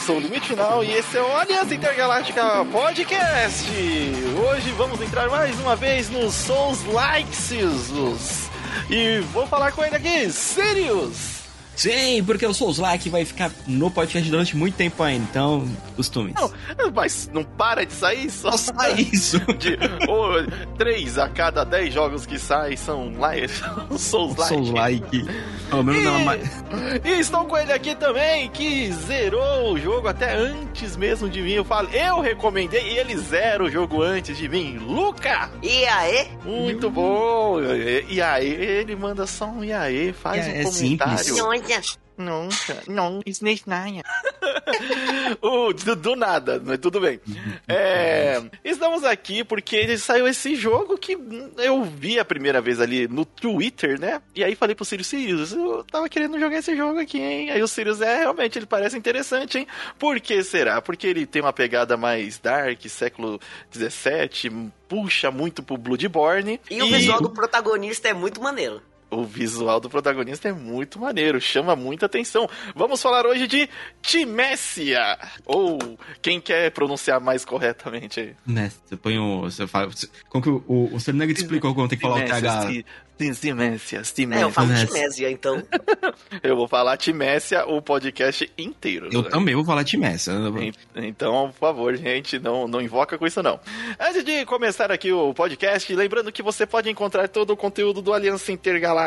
sou o Limite Final e esse é o Aliança Intergaláctica Podcast. Hoje vamos entrar mais uma vez nos Souls Likes e vou falar com ele aqui, Sirius. Sim, porque o Souls Like vai ficar no podcast durante muito tempo ainda, então costume. Não, mas não para de sair, só, só sai isso. De, ou, três a cada dez jogos que saem são Souls Like. Souls Like. Pelo menos e, não mais. E estou com ele aqui também, que zerou o jogo até antes mesmo de mim. Eu falo, eu recomendei e ele zera o jogo antes de mim. Luca! E aí? Muito bom! E aí, ele manda só um e aí, faz é, um comentário. É Não, Nunca, não, isso nem uh, do, do nada, mas tudo bem. É, estamos aqui porque saiu esse jogo que eu vi a primeira vez ali no Twitter, né? E aí falei pro Sirius, Sirius, eu tava querendo jogar esse jogo aqui, hein? Aí o Sirius, é, realmente, ele parece interessante, hein? Por que será? Porque ele tem uma pegada mais dark, século 17, puxa muito pro Bloodborne. E, e... o visual do protagonista é muito maneiro o visual do protagonista é muito maneiro, chama muita atenção. Vamos falar hoje de Timécia, ou quem quer pronunciar mais corretamente aí? Messi, você põe o... Você fala, como que o, o, o te explicou como tem que falar o TH... Timécia, Timécia. É, eu falo Timécia, então. eu vou falar Timécia o podcast inteiro. Eu né? também vou falar Timécia. Então, por favor, gente, não, não invoca com isso não. Antes de começar aqui o podcast, lembrando que você pode encontrar todo o conteúdo do Aliança Intergaláctica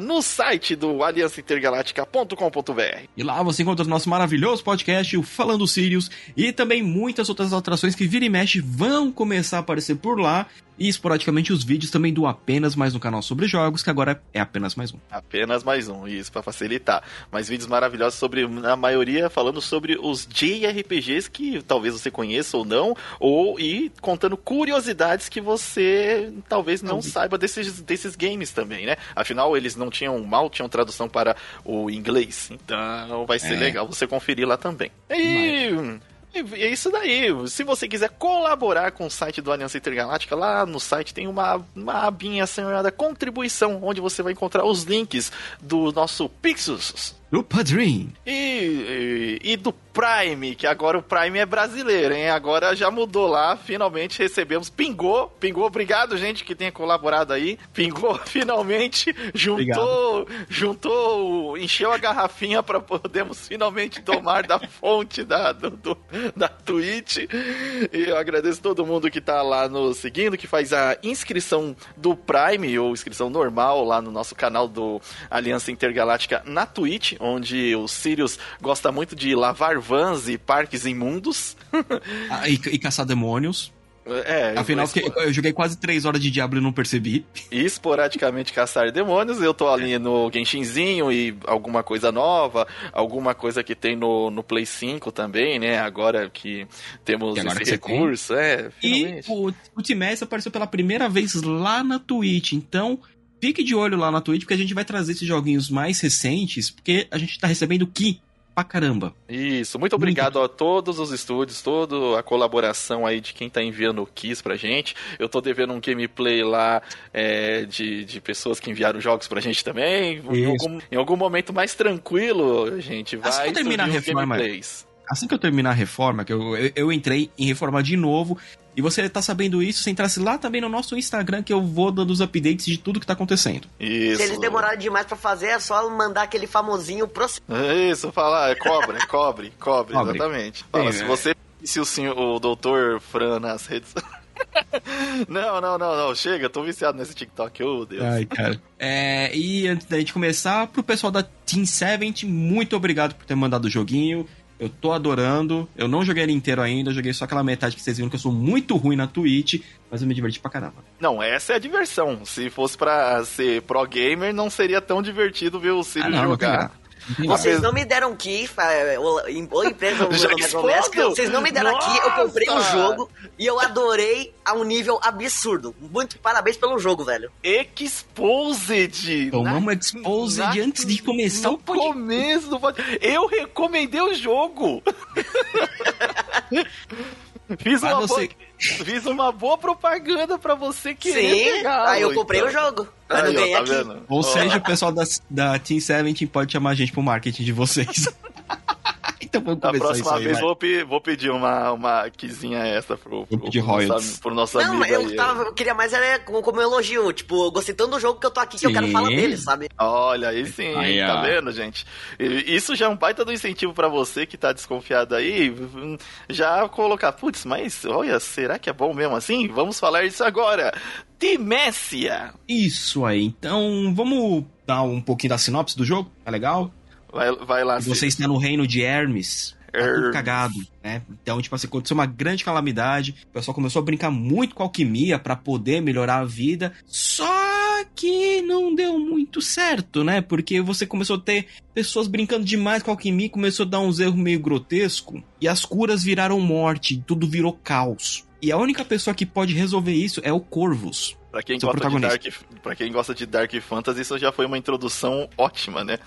no site do aliançaintergaláctica.com.br. E lá você encontra o nosso maravilhoso podcast, o Falando Sirius, e também muitas outras atrações que vira e mexe vão começar a aparecer por lá e esporadicamente os vídeos também do Apenas Mais no canal sobre jogos, que agora é apenas mais um. Apenas mais um, isso para facilitar. Mas vídeos maravilhosos sobre, na maioria, falando sobre os JRPGs que talvez você conheça ou não, ou e contando curiosidades que você talvez não saiba desses, desses games também, né? Afinal, eles não tinham mal, tinham tradução para o inglês. Então vai ser é. legal você conferir lá também. E. Mas... E é isso daí. Se você quiser colaborar com o site do Aliança Intergaláctica, lá no site tem uma, uma abinha chamada Contribuição, onde você vai encontrar os links do nosso Pixus do Padrim. E, e, e, do Prime, que agora o Prime é brasileiro, hein? Agora já mudou lá, finalmente recebemos. Pingou, pingou, obrigado, gente, que tenha colaborado aí. Pingou, finalmente, juntou, obrigado. juntou, encheu a garrafinha para podermos finalmente tomar da fonte da, do, do, da Twitch. E eu agradeço todo mundo que tá lá nos seguindo, que faz a inscrição do Prime, ou inscrição normal, lá no nosso canal do Aliança Intergaláctica na Twitch onde o Sirius gosta muito de lavar vans e parques imundos. ah, e, e caçar demônios. É, Afinal, eu, eu joguei quase 3 horas de Diablo e não percebi. E esporadicamente caçar demônios, eu tô ali no Genshinzinho e alguma coisa nova, alguma coisa que tem no, no Play 5 também, né? Agora que temos que esse recurso, tem. é, finalmente. E o, o Timés apareceu pela primeira vez lá na Twitch, então fique de olho lá na Twitch, porque a gente vai trazer esses joguinhos mais recentes, porque a gente tá recebendo Ki pra caramba. Isso, muito obrigado muito. a todos os estúdios, toda a colaboração aí de quem tá enviando o Kiss pra gente. Eu tô devendo um gameplay lá é, de, de pessoas que enviaram jogos pra gente também. Em algum, em algum, momento mais tranquilo, a gente vai assim que terminar a reforma, Assim que eu terminar a reforma, que eu, eu, eu entrei em reforma de novo, e você tá sabendo isso, você entrasse lá também no nosso Instagram, que eu vou dando os updates de tudo que tá acontecendo. Isso. Se eles demorarem demais para fazer, é só mandar aquele famosinho pro... Isso, falar, é cobre, cobre, cobre, cobre, exatamente. Fala, Sim, se é. você se o, senhor, o doutor Fran nas redes... não, não, não, não. Chega, tô viciado nesse TikTok, oh Deus. Ai, cara. É, e antes da gente começar, pro pessoal da Team 70, muito obrigado por ter mandado o joguinho. Eu tô adorando. Eu não joguei ele inteiro ainda, joguei só aquela metade que vocês viram que eu sou muito ruim na Twitch, mas eu me diverti pra caramba. Não, essa é a diversão. Se fosse pra ser pro gamer, não seria tão divertido ver o Ciro ah, não, jogar. Vocês não me deram key, ou empresa ou vocês não me deram Nossa! aqui, eu comprei um jogo e eu adorei a um nível absurdo. Muito parabéns pelo jogo, velho. Exposed! Tomamos Exposed na, antes de começar o podcast. começo do Eu recomendei o jogo! Fiz uma, boa, fiz uma boa propaganda pra você querer Sim, pegar. Aí eu comprei então. o jogo. Pra não ganhar tá aqui. Ou seja, o pessoal da, da Team 17 pode chamar a gente pro marketing de vocês. então vamos começar A próxima vez vou, vou, pedir uma, uma quizinha extra pro, pro, pro, nosso, pro nosso Não, amigo. Eu, tava, eu queria mais era como, como elogio. Tipo, eu gostei tanto do jogo que eu tô aqui que sim. eu quero falar dele, sabe? Olha, aí sim, aí, tá vendo, gente? Isso já é um baita do incentivo para você que tá desconfiado aí. Já colocar, putz, mas olha, será que é bom mesmo assim? Vamos falar isso agora. Timécia! Isso aí, então vamos dar um pouquinho da sinopse do jogo? Tá legal? Vai, vai lá, Você está no reino de Hermes. Tá tudo cagado, né? Então, tipo assim, aconteceu uma grande calamidade. O pessoal começou a brincar muito com alquimia para poder melhorar a vida. Só que não deu muito certo, né? Porque você começou a ter pessoas brincando demais com alquimia, começou a dar uns erros meio grotesco e as curas viraram morte, tudo virou caos. E a única pessoa que pode resolver isso é o Corvus. Pra quem, gosta de Dark, pra quem gosta de Dark Fantasy, isso já foi uma introdução ótima, né?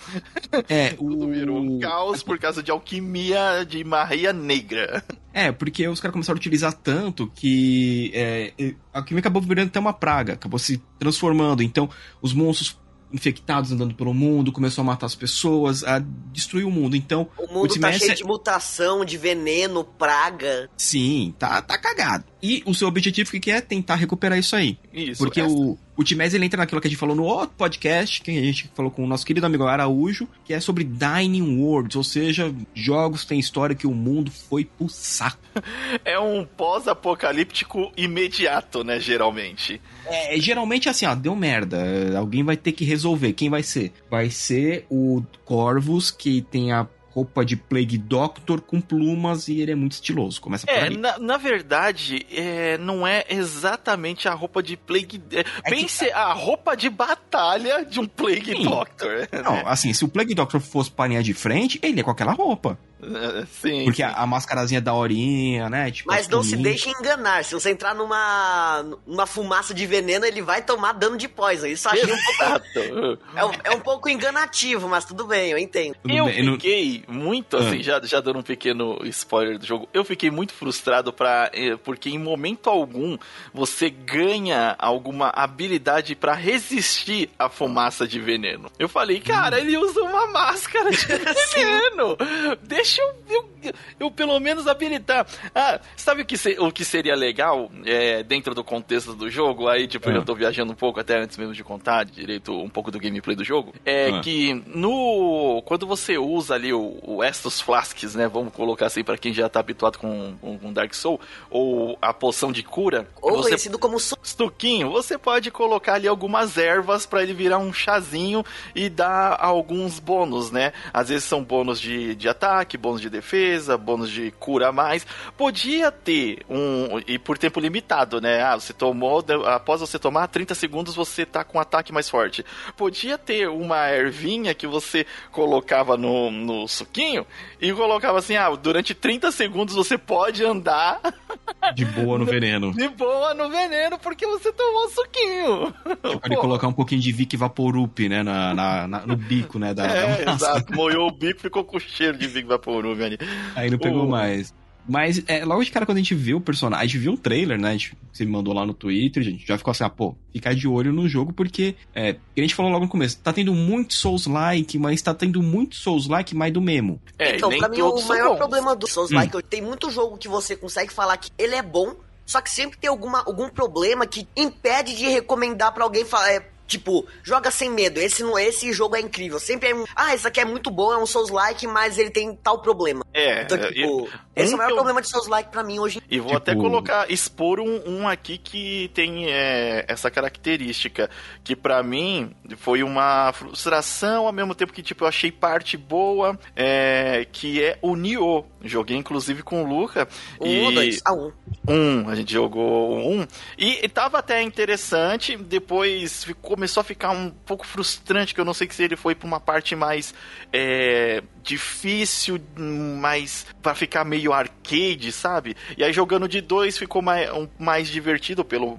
É, Tudo virou um caos por causa de alquimia de Maria Negra. É, porque os caras começaram a utilizar tanto que é, a alquimia acabou virando até uma praga, acabou se transformando. Então, os monstros infectados andando pelo mundo, começou a matar as pessoas, a destruir o mundo. Então, o mundo o tá cheio de mutação, de veneno, praga. Sim, tá, tá cagado. E o seu objetivo que é tentar recuperar isso aí. Isso. Porque essa. o, o Timés ele entra naquilo que a gente falou no outro podcast, que a gente falou com o nosso querido amigo Araújo, que é sobre Dining Worlds, ou seja, jogos têm história que o mundo foi pro saco. É um pós-apocalíptico imediato, né, geralmente. É, geralmente assim, ó, deu merda. Alguém vai ter que resolver. Quem vai ser? Vai ser o Corvus, que tem a roupa de Plague Doctor com plumas e ele é muito estiloso. Começa por é, aí. Na, na verdade, é, não é exatamente a roupa de Plague. É, é pense que... a roupa de batalha de um Plague Sim. Doctor. Não, né? assim, se o Plague Doctor fosse paninha de frente, ele é com aquela roupa. Sim. Porque sim. A, a mascarazinha da horinha, né? Tipo, Mas não se deixe enganar. Se você entrar numa, numa fumaça de veneno, ele vai tomar dano de poison. Isso achei um pouco. é, um, é um pouco enganativo, mas tudo bem, eu entendo. Eu fiquei muito, assim, ah. já, já dando um pequeno spoiler do jogo, eu fiquei muito frustrado pra, eh, porque em momento algum você ganha alguma habilidade para resistir à fumaça de veneno. Eu falei, cara, hum. ele usa uma máscara de veneno. Deixa deixa eu, eu, eu, pelo menos habilitar. Ah, sabe o que, se, o que seria legal é, dentro do contexto do jogo? Aí, tipo, eu ah. tô viajando um pouco até antes mesmo de contar direito um pouco do gameplay do jogo. É ah. que no. Quando você usa ali o, o Estus Flasks, né? Vamos colocar assim para quem já tá habituado com, com, com, Dark Soul, ou a poção de cura. Ou você, conhecido como Stuquinho, você pode colocar ali algumas ervas para ele virar um chazinho e dar alguns bônus, né? Às vezes são bônus de, de ataque, bônus de defesa, bônus de cura a mais. Podia ter um. E por tempo limitado, né? Ah, você tomou. Após você tomar 30 segundos, você tá com um ataque mais forte. Podia ter uma ervinha que você colocava no, no suquinho e colocava assim: ah, durante 30 segundos você pode andar. De boa no veneno. De boa no veneno, porque você tomou suquinho. Você pode colocar um pouquinho de Vic Vaporup, né? Na, na, na, no bico, né? Da, é, da exato. Moiou o bico ficou com cheiro de Vic Vaporup. Ali. Aí não pegou o... mais. Mas é, logo de cara, quando a gente viu o personagem, a gente viu um trailer, né? A gente, você me mandou lá no Twitter, a gente já ficou assim, ah, pô, ficar de olho no jogo, porque é, a gente falou logo no começo, tá tendo muito Souls-like, mas tá tendo muito Souls-like mais do mesmo. É, então, pra mim, o maior bons. problema do Souls-like, hum. tem muito jogo que você consegue falar que ele é bom, só que sempre tem alguma, algum problema que impede de recomendar para alguém falar, é, Tipo, joga sem medo. Esse, esse jogo é incrível. Sempre é. Ah, isso aqui é muito bom, é um Souls-like, mas ele tem tal problema. É. Então, tipo, eu, esse um é o maior eu... problema de Souls-like pra mim hoje. E vou tipo... até colocar, expor um, um aqui que tem é, essa característica. Que para mim foi uma frustração, ao mesmo tempo que, tipo, eu achei parte boa. É, que é o Nioh. Joguei, inclusive, com o Luca. Um e... dois? Ah, um. Um, a gente jogou um. E, e tava até interessante, depois ficou começou a ficar um pouco frustrante, que eu não sei se ele foi pra uma parte mais é, difícil, mais para ficar meio arcade, sabe? E aí jogando de dois ficou mais, um, mais divertido pela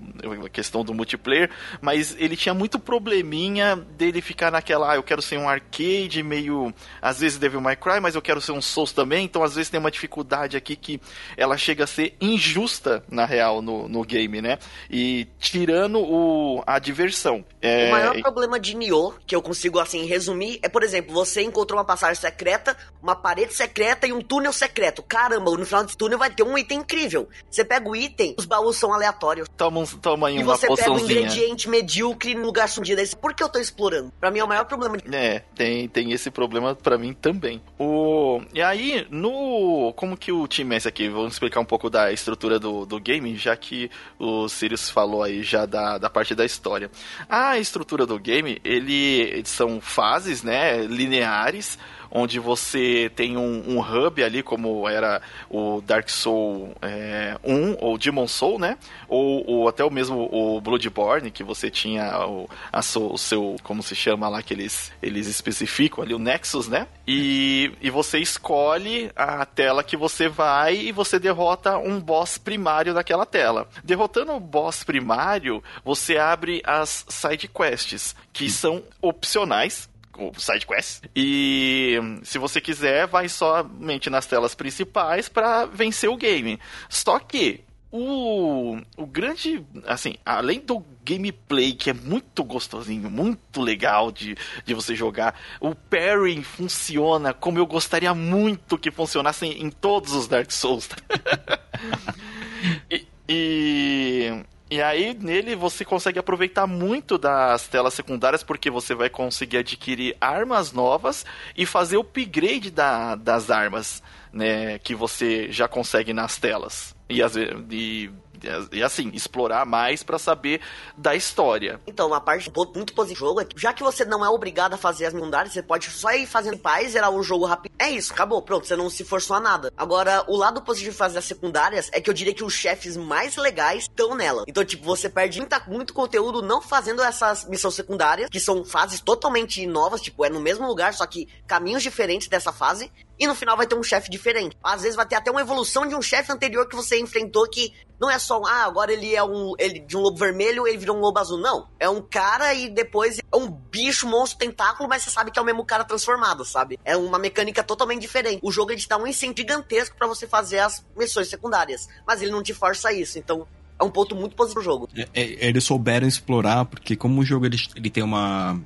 questão do multiplayer, mas ele tinha muito probleminha dele ficar naquela, ah, eu quero ser um arcade meio, às vezes Devil May Cry, mas eu quero ser um Souls também, então às vezes tem uma dificuldade aqui que ela chega a ser injusta na real no, no game, né? E tirando o, a diversão. É... O maior problema de Nioh, que eu consigo assim resumir, é por exemplo, você encontrou uma passagem secreta, uma parede secreta e um túnel secreto. Caramba, no final desse túnel vai ter um item incrível. Você pega o item, os baús são aleatórios. Toma, toma aí e uma você pega um poçãozinha. ingrediente medíocre no lugar escondido. Aí, Por que eu tô explorando? Pra mim é o maior problema. de- É, tem, tem esse problema pra mim também. O, e aí, no. Como que o time é esse aqui? Vamos explicar um pouco da estrutura do, do game, já que o Sirius falou aí já da, da parte da história. A estrutura do game, ele são fases, né? Lineares onde você tem um, um hub ali, como era o Dark Soul é, 1, ou Demon Soul, né? Ou, ou até o mesmo o Bloodborne, que você tinha o, a so- o seu, como se chama lá, que eles, eles especificam ali, o Nexus, né? E, e você escolhe a tela que você vai e você derrota um boss primário daquela tela. Derrotando o boss primário, você abre as side quests, que são opcionais, o side quest. E se você quiser, vai somente nas telas principais para vencer o game. Só que o, o grande, assim, além do gameplay que é muito gostosinho, muito legal de, de você jogar, o parry funciona como eu gostaria muito que funcionasse em, em todos os Dark Souls. e, e, e aí, nele, você consegue aproveitar muito das telas secundárias, porque você vai conseguir adquirir armas novas e fazer o upgrade da, das armas, né? Que você já consegue nas telas. E, às ve- e, e assim, explorar mais pra saber da história. Então, uma parte muito positiva do jogo é que, já que você não é obrigado a fazer as secundárias, você pode só ir fazendo paz, zerar o jogo rápido. É isso, acabou, pronto, você não se forçou a nada. Agora, o lado positivo de fazer as secundárias é que eu diria que os chefes mais legais estão nela. Então, tipo, você perde muita- muito conteúdo não fazendo essas missões secundárias, que são fases totalmente novas, tipo, é no mesmo lugar, só que caminhos diferentes dessa fase. E no final vai ter um chefe diferente. Às vezes vai ter até uma evolução de um chefe anterior que você enfrentou que não é só, um, ah, agora ele é um. Ele de um lobo vermelho, ele virou um lobo azul. Não. É um cara e depois é um bicho, monstro, tentáculo, mas você sabe que é o mesmo cara transformado, sabe? É uma mecânica totalmente diferente. O jogo ele te dá um incentivo gigantesco pra você fazer as missões secundárias. Mas ele não te força isso. Então, é um ponto muito positivo do jogo. É, é, eles souberam explorar, porque como o jogo ele, ele tem uma.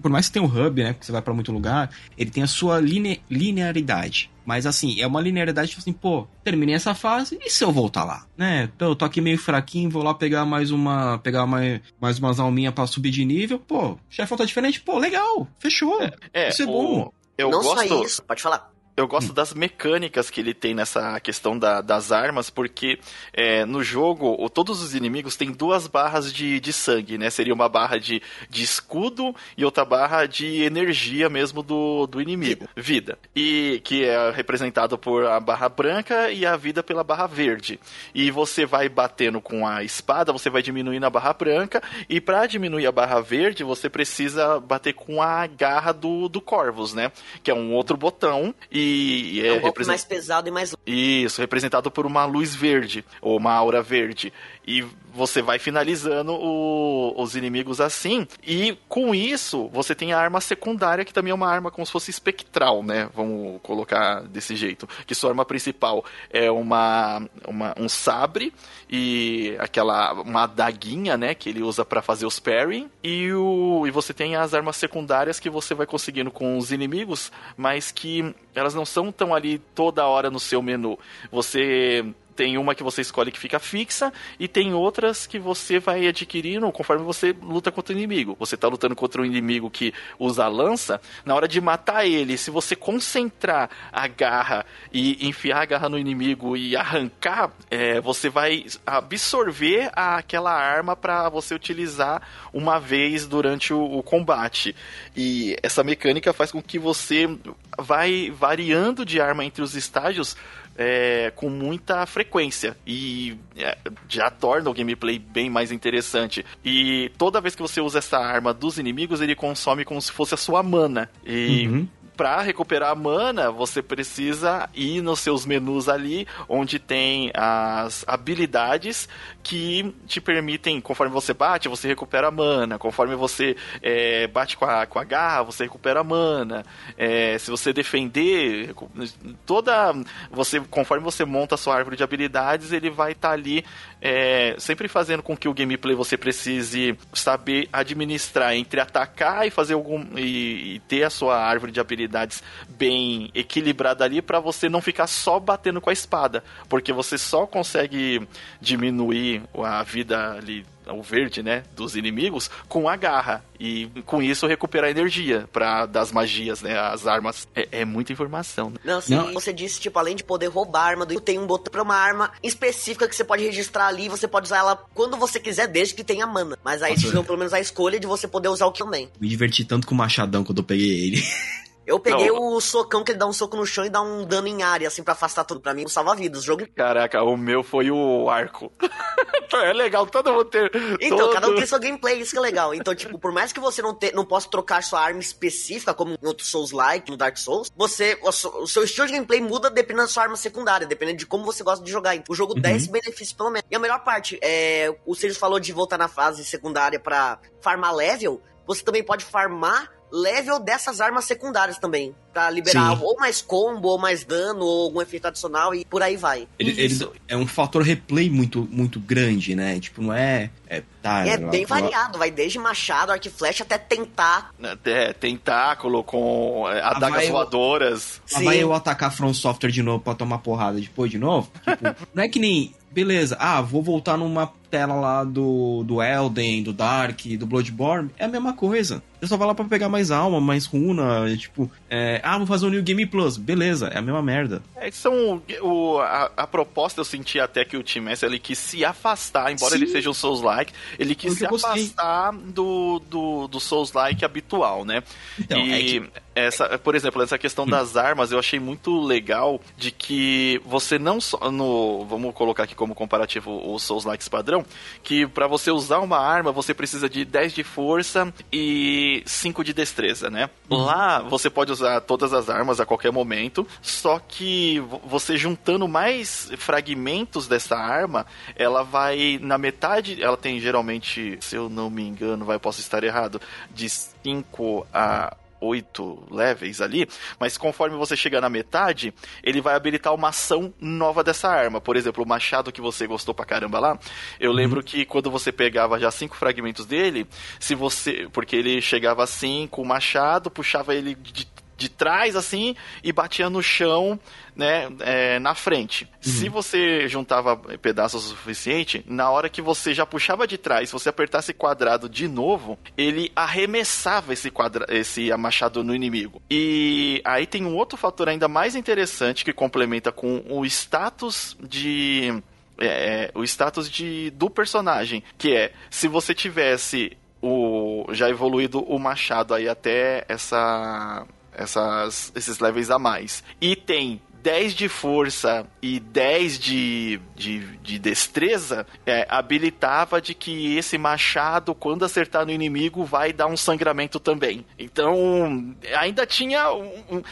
Por mais que tenha um hub, né? Que você vai pra muito lugar, ele tem a sua line, linearidade. Mas assim, é uma linearidade tipo assim, pô, terminei essa fase e se eu voltar lá? Né? Então, eu tô aqui meio fraquinho, vou lá pegar mais uma. pegar mais, mais umas alminhas pra subir de nível. Pô, o chefão tá diferente, pô, legal, fechou. É, Isso é o- bom. Eu não gosto. só isso, pode falar. Eu gosto das mecânicas que ele tem nessa questão da- das armas, porque é, no jogo todos os inimigos têm duas barras de, de sangue, né? Seria uma barra de, de escudo e outra barra de energia mesmo do, do inimigo, vida. E que é representado por a barra branca e a vida pela barra verde. E você vai batendo com a espada, você vai diminuindo a barra branca, e para diminuir a barra verde, você precisa bater com a garra do, do Corvus, né? Que é um outro botão. E É, é, um represent- mais pesado e mais Isso, representado por uma luz verde, ou uma aura verde. E você vai finalizando o- os inimigos assim. E com isso, você tem a arma secundária, que também é uma arma como se fosse espectral, né? Vamos colocar desse jeito. Que sua arma principal é uma, uma- um sabre e aquela uma adaguinha, né? Que ele usa pra fazer os parry. E, o, e você tem as armas secundárias que você vai conseguindo com os inimigos, mas que elas não são tão ali toda hora no seu menu. Você tem uma que você escolhe que fica fixa e tem outras que você vai adquirindo conforme você luta contra o inimigo. Você tá lutando contra um inimigo que usa a lança, na hora de matar ele, se você concentrar a garra e enfiar a garra no inimigo e arrancar, é, você vai absorver aquela arma para você utilizar uma vez durante o, o combate. E essa mecânica faz com que você vai variando de arma entre os estágios é, com muita frequência e é, já torna o gameplay bem mais interessante. E toda vez que você usa essa arma dos inimigos, ele consome como se fosse a sua mana. E Uhum. Pra recuperar a mana, você precisa ir nos seus menus ali, onde tem as habilidades que te permitem, conforme você bate, você recupera a mana. Conforme você é, bate com a, com a garra, você recupera a mana. É, se você defender, toda. Você, conforme você monta a sua árvore de habilidades, ele vai estar ali é, sempre fazendo com que o gameplay você precise saber administrar entre atacar e fazer algum. e, e ter a sua árvore de habilidades habilidades bem equilibradas ali para você não ficar só batendo com a espada, porque você só consegue diminuir a vida ali o verde, né, dos inimigos com a garra e com isso recuperar energia para das magias, né, as armas. É, é muita informação. Né? Não, sim, Não. você disse tipo além de poder roubar arma, tem um botão para uma arma específica que você pode registrar ali, você pode usar ela quando você quiser, desde que tenha mana. Mas aí te dão pelo menos a escolha de você poder usar o que também. Me diverti tanto com o machadão quando eu peguei ele. Eu peguei não. o socão que ele dá um soco no chão e dá um dano em área, assim, pra afastar tudo. Pra mim, um salva-vidas. O jogo. Caraca, o meu foi o arco. é legal, todo mundo ter. Então, todo... cada um tem sua gameplay, isso que é legal. Então, tipo, por mais que você não, te, não possa trocar sua arma específica, como em outros Souls-like, no Dark Souls, você. O, seu estilo de gameplay muda dependendo da sua arma secundária, dependendo de como você gosta de jogar. O jogo uhum. 10 benefícios, pelo menos. E a melhor parte, é. O Sirius falou de voltar na fase secundária pra farmar level. Você também pode farmar level dessas armas secundárias também. Pra liberar Sim. ou mais combo, ou mais dano, ou algum efeito adicional e por aí vai. Ele, ele é um fator replay muito, muito grande, né? Tipo, não é. É, tá, é bem variado, vai desde machado, arco e flecha até tentáculo. É, tentáculo com é, adagas voadoras. Eu, vai eu atacar From Software de novo pra tomar porrada depois de novo? Tipo, não é que nem beleza, ah, vou voltar numa tela lá do, do Elden, do Dark, do Bloodborne, é a mesma coisa. Eu só vai lá pra pegar mais alma, mais runa, tipo, é, ah, vou fazer um New Game Plus, beleza, é a mesma merda. É, são, o, a, a proposta eu senti até que o Tim Messi, ele quis se afastar, embora Sim. ele seja um Souls-like, ele quis se afastar do, do, do Souls-like habitual, né? Então, e... é que essa, por exemplo, essa questão das armas eu achei muito legal de que você não só no, vamos colocar aqui como comparativo o Souls Likes padrão, que para você usar uma arma você precisa de 10 de força e 5 de destreza, né? Uhum. Lá você pode usar todas as armas a qualquer momento, só que você juntando mais fragmentos dessa arma, ela vai na metade, ela tem geralmente, se eu não me engano, vai posso estar errado, de 5 a oito levels ali, mas conforme você chegar na metade, ele vai habilitar uma ação nova dessa arma. Por exemplo, o machado que você gostou pra caramba lá, eu uhum. lembro que quando você pegava já cinco fragmentos dele, se você. Porque ele chegava assim com o machado, puxava ele de de trás assim e batia no chão, né, é, na frente. Uhum. Se você juntava pedaços o suficiente, na hora que você já puxava de trás, se você apertasse quadrado de novo, ele arremessava esse quadra esse machado no inimigo. E aí tem um outro fator ainda mais interessante que complementa com o status de é, é o status de, do personagem, que é se você tivesse o já evoluído o machado aí até essa essas, esses levels a mais. E tem 10 de força e 10 de, de, de destreza, é, habilitava de que esse machado, quando acertar no inimigo, vai dar um sangramento também. Então, ainda tinha. Um, um,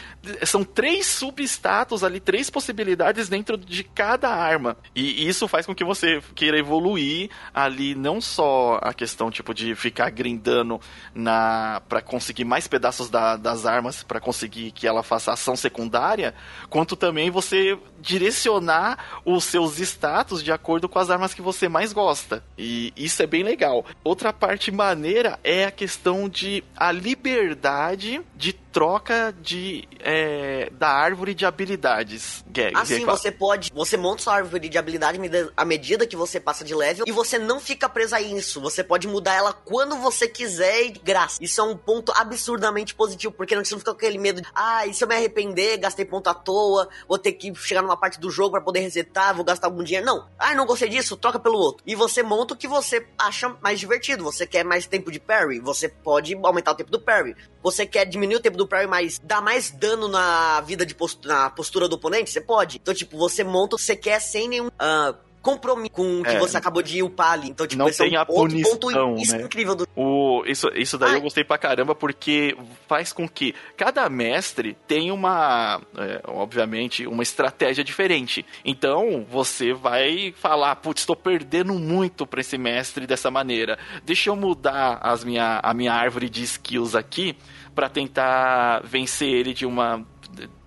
são três substatus ali, três possibilidades dentro de cada arma. E isso faz com que você queira evoluir ali, não só a questão tipo de ficar grindando na para conseguir mais pedaços da, das armas, para conseguir que ela faça ação secundária, quanto também você direcionar os seus status de acordo com as armas que você mais gosta. E isso é bem legal. Outra parte maneira é a questão de a liberdade de troca de é, da árvore de habilidades. assim, você pode. Você monta sua árvore de habilidade à medida que você passa de level e você não fica preso a isso. Você pode mudar ela quando você quiser e graça. Isso é um ponto absurdamente positivo, porque você não fica com aquele medo de, ah, e se eu me arrepender, gastei ponto à toa, vou ter que chegar numa parte do jogo para poder resetar, vou gastar algum dinheiro. Não. Ah, não gostei disso, troca pelo outro. E você monta o que você acha mais divertido. Você quer mais tempo de parry, você pode aumentar o tempo do parry. Você quer diminuir o tempo do parry, mas dar mais dano na vida de postura, na postura do oponente? Você pode. Então, tipo, você monta o que você quer sem nenhum. Uh, compromisso com o que é. você acabou de upar ali. Então, tipo, não tem é um a punição, ponto isso né? incrível do... o, isso, isso daí Ai. eu gostei pra caramba, porque faz com que cada mestre tenha uma, é, obviamente, uma estratégia diferente. Então, você vai falar, putz, estou perdendo muito pra esse mestre dessa maneira. Deixa eu mudar as minha, a minha árvore de skills aqui para tentar vencer ele de uma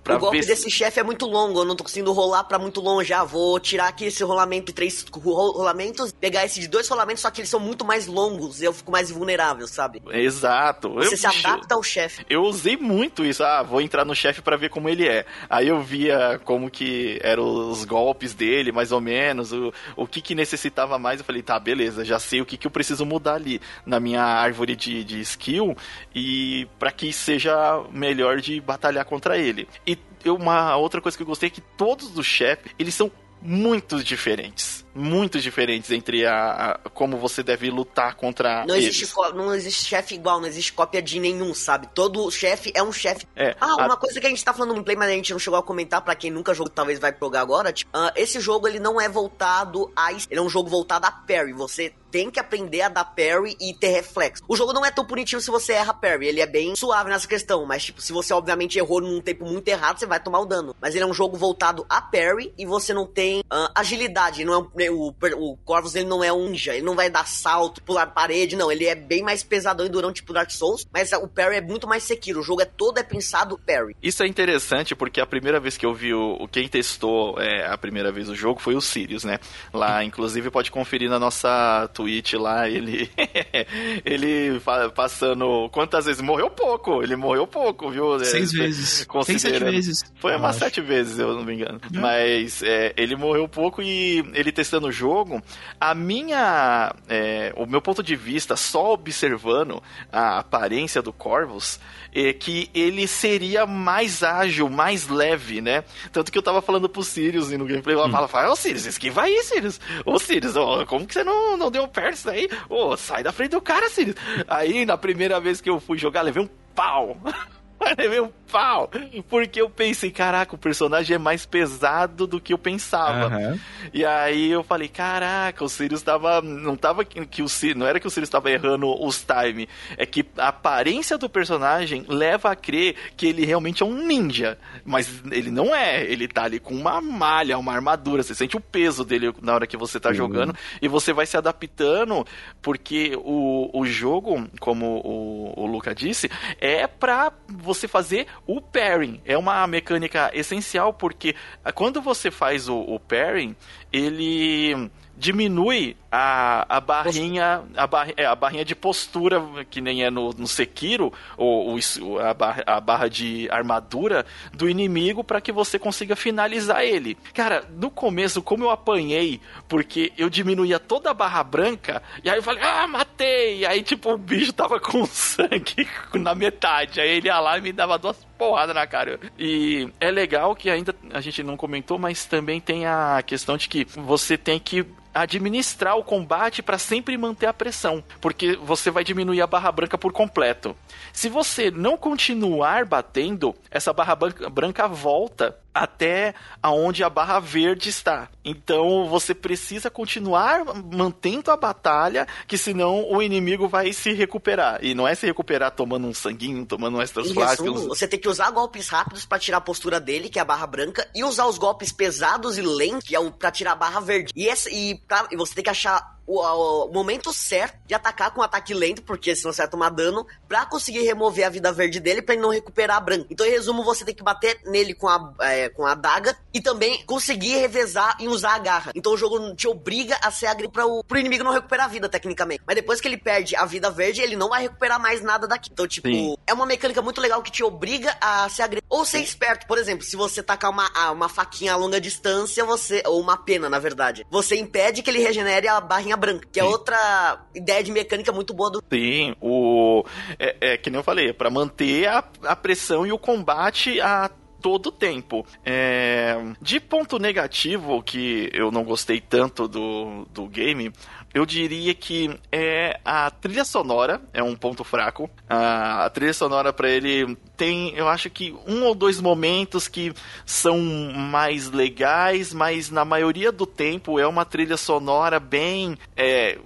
Pra o golpe ver desse se... chefe é muito longo, eu não tô conseguindo rolar para muito longe. Ah, vou tirar aqui esse rolamento de três rolamentos, pegar esse de dois rolamentos, só que eles são muito mais longos e eu fico mais vulnerável, sabe? Exato. Você eu, se adapta ao chefe. Eu usei muito isso. Ah, vou entrar no chefe para ver como ele é. Aí eu via como que eram os golpes dele, mais ou menos, o, o que que necessitava mais. Eu falei, tá, beleza, já sei o que que eu preciso mudar ali na minha árvore de, de skill e para que seja melhor de batalhar contra ele. E uma outra coisa que eu gostei é que todos os chefes, eles são muito diferentes. Muito diferentes entre a, a como você deve lutar contra não. Existe, não existe chefe igual, não existe cópia de nenhum, sabe? Todo chefe é um chefe. É, ah, a... uma coisa que a gente tá falando no Play, mas a gente não chegou a comentar, para quem nunca jogou, talvez vai jogar agora, tipo, uh, esse jogo ele não é voltado a... Ele é um jogo voltado a parry. Você tem que aprender a dar parry e ter reflexo. O jogo não é tão punitivo se você erra parry, ele é bem suave nessa questão, mas tipo, se você obviamente errou num tempo muito errado, você vai tomar o dano. Mas ele é um jogo voltado a parry e você não tem uh, agilidade, não é um, o, o Corvus ele não é um ninja, ele não vai dar salto, pular parede, não, ele é bem mais pesadão e durão tipo Dark Souls, mas o parry é muito mais Sekiro, o jogo é todo é pensado parry. Isso é interessante porque a primeira vez que eu vi o, quem testou é, a primeira vez o jogo foi o Sirius, né? Lá, inclusive, pode conferir na nossa Twitch lá, ele ele passando quantas vezes morreu pouco, ele morreu pouco, viu? Seis é, vezes. Seis, sete vezes. Foi umas sete vezes, eu não me engano. É. Mas é, ele morreu pouco e ele testando o jogo, a minha, é, o meu ponto de vista, só observando a aparência do Corvus, é que ele seria mais ágil, mais leve, né? Tanto que eu tava falando pro Sirius e no gameplay, ela hum. fala, ô Sirius, esquiva aí, Sirius. Ô Sirius, ó, como que você não, não deu perto isso aí? Ô, sai da frente do cara, Sirius. Aí, na primeira vez que eu fui jogar, levei um pau. levei um pau. Porque eu pensei, caraca, o personagem é mais pesado do que eu pensava. Uhum. E aí eu falei, caraca, o Sirius tava. Não tava que o Sirius. Não era que o Sirius tava errando os time. É que a aparência do personagem leva a crer que ele realmente é um ninja. Mas ele não é. Ele tá ali com uma malha, uma armadura. Você sente o peso dele na hora que você tá uhum. jogando. E você vai se adaptando. Porque o, o jogo, como o, o Luca disse, é pra você fazer o pairing. É uma mecânica essencial porque quando você faz o, o pairing, ele diminui a, a barrinha a, bar, é, a barrinha de postura que nem é no, no Sekiro ou, ou a, barra, a barra de armadura do inimigo para que você consiga finalizar ele. Cara, no começo como eu apanhei porque eu diminuía toda a barra branca e aí eu falei ah matei e aí tipo o bicho tava com sangue na metade aí ele ia lá e me dava duas porradas na cara e é legal que ainda a gente não comentou mas também tem a questão de que você tem que administrar o combate para sempre manter a pressão, porque você vai diminuir a barra branca por completo. Se você não continuar batendo, essa barra branca volta até aonde a barra verde está. Então você precisa continuar mantendo a batalha, que senão o inimigo vai se recuperar. E não é se recuperar tomando um sanguinho, tomando um extras flasks. Você tem que usar golpes rápidos para tirar a postura dele, que é a barra branca, e usar os golpes pesados e lentos, que é o para tirar a barra verde. E, essa, e, pra, e você tem que achar o, o, momento certo de atacar com um ataque lento, porque senão você vai tomar dano, pra conseguir remover a vida verde dele pra ele não recuperar a branca. Então, em resumo, você tem que bater nele com a, é, com a daga e também conseguir revezar em usar a garra. Então o jogo te obriga a ser agri para pro inimigo não recuperar a vida, tecnicamente. Mas depois que ele perde a vida verde, ele não vai recuperar mais nada daqui. Então, tipo, Sim. é uma mecânica muito legal que te obriga a ser agri. Ou ser Sim. esperto. Por exemplo, se você tacar uma, uma faquinha a longa distância, você. Ou uma pena, na verdade. Você impede que ele regenere a barrinha linha branca, que é Sim. é outra ideia de mecânica muito boa do. Sim, o. É, é que nem eu falei, é para manter a, a pressão e o combate a todo tempo. É... De ponto negativo, que eu não gostei tanto do, do game, eu diria que é a trilha sonora é um ponto fraco. A, trilha sonora para ele tem, eu acho que um ou dois momentos que são mais legais, mas na maioria do tempo é uma trilha sonora bem é,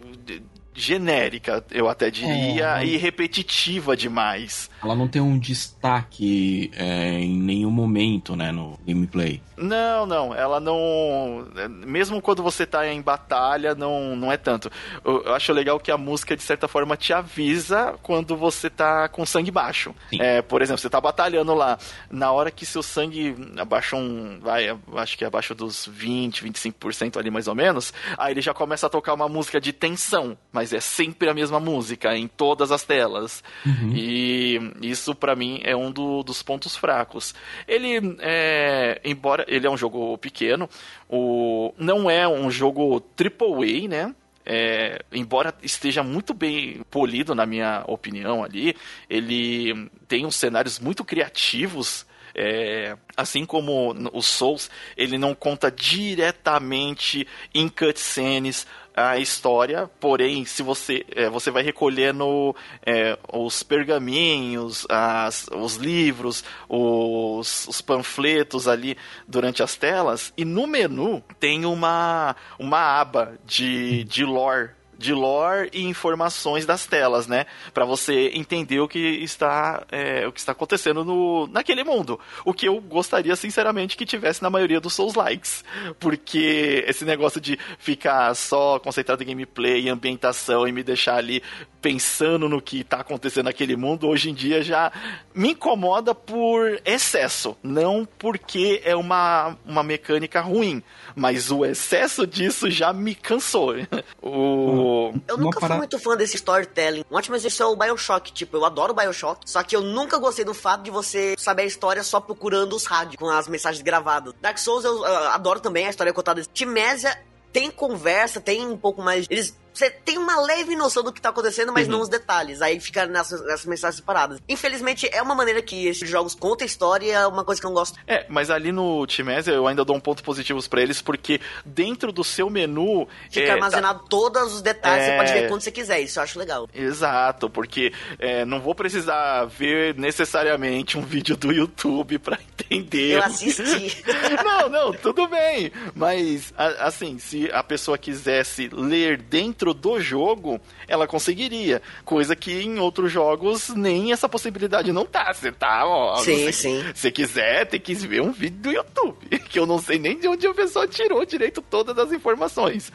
genérica, eu até diria, é. e repetitiva demais. Ela não tem um destaque é, em nenhum momento, né, no gameplay. Não, não, ela não. Mesmo quando você tá em batalha, não, não é tanto. Eu, eu acho legal que a música, de certa forma, te avisa quando você tá com sangue baixo. É, por exemplo, você tá batalhando lá, na hora que seu sangue abaixa um. Vai, acho que abaixo dos 20, 25% ali mais ou menos, aí ele já começa a tocar uma música de tensão, mas é sempre a mesma música em todas as telas. Uhum. E isso para mim é um do, dos pontos fracos. Ele, é, embora ele é um jogo pequeno, o, não é um jogo AAA, né? É, embora esteja muito bem polido, na minha opinião, ali, ele tem uns cenários muito criativos. É, assim como o Souls, ele não conta diretamente em cutscenes a história, porém, se você, é, você vai recolhendo é, os pergaminhos, as, os livros, os, os, panfletos ali durante as telas, e no menu tem uma, uma aba de, de lore de lore e informações das telas, né? Para você entender o que está é, o que está acontecendo no, naquele mundo. O que eu gostaria sinceramente que tivesse na maioria dos Souls likes, porque esse negócio de ficar só concentrado em gameplay e ambientação e me deixar ali pensando no que está acontecendo naquele mundo hoje em dia já me incomoda por excesso, não porque é uma, uma mecânica ruim, mas o excesso disso já me cansou. o... Eu nunca fui muito fã desse storytelling. Um ótimo exemplo é o Bioshock. Tipo, eu adoro Bioshock, só que eu nunca gostei do fato de você saber a história só procurando os rádios, com as mensagens gravadas. Dark Souls eu, eu adoro também, a história contada. Timésia tem conversa, tem um pouco mais. Eles você tem uma leve noção do que tá acontecendo, mas uhum. não os detalhes. Aí fica nessas, nessas mensagens separadas. Infelizmente, é uma maneira que esses jogos contam história é uma coisa que eu não gosto. É, mas ali no Timésia eu ainda dou um ponto positivo para eles, porque dentro do seu menu. Fica é, armazenado tá... todos os detalhes, é... você pode ver quando você quiser. Isso eu acho legal. Exato, porque é, não vou precisar ver necessariamente um vídeo do YouTube para entender. Eu assisti. não, não, tudo bem. Mas, assim, se a pessoa quisesse ler dentro dentro do jogo, ela conseguiria. Coisa que em outros jogos nem essa possibilidade não tá. Você tá, ó. Sim, sim. Se quiser, tem que ver um vídeo do YouTube. Que eu não sei nem de onde a pessoa tirou direito todas as informações.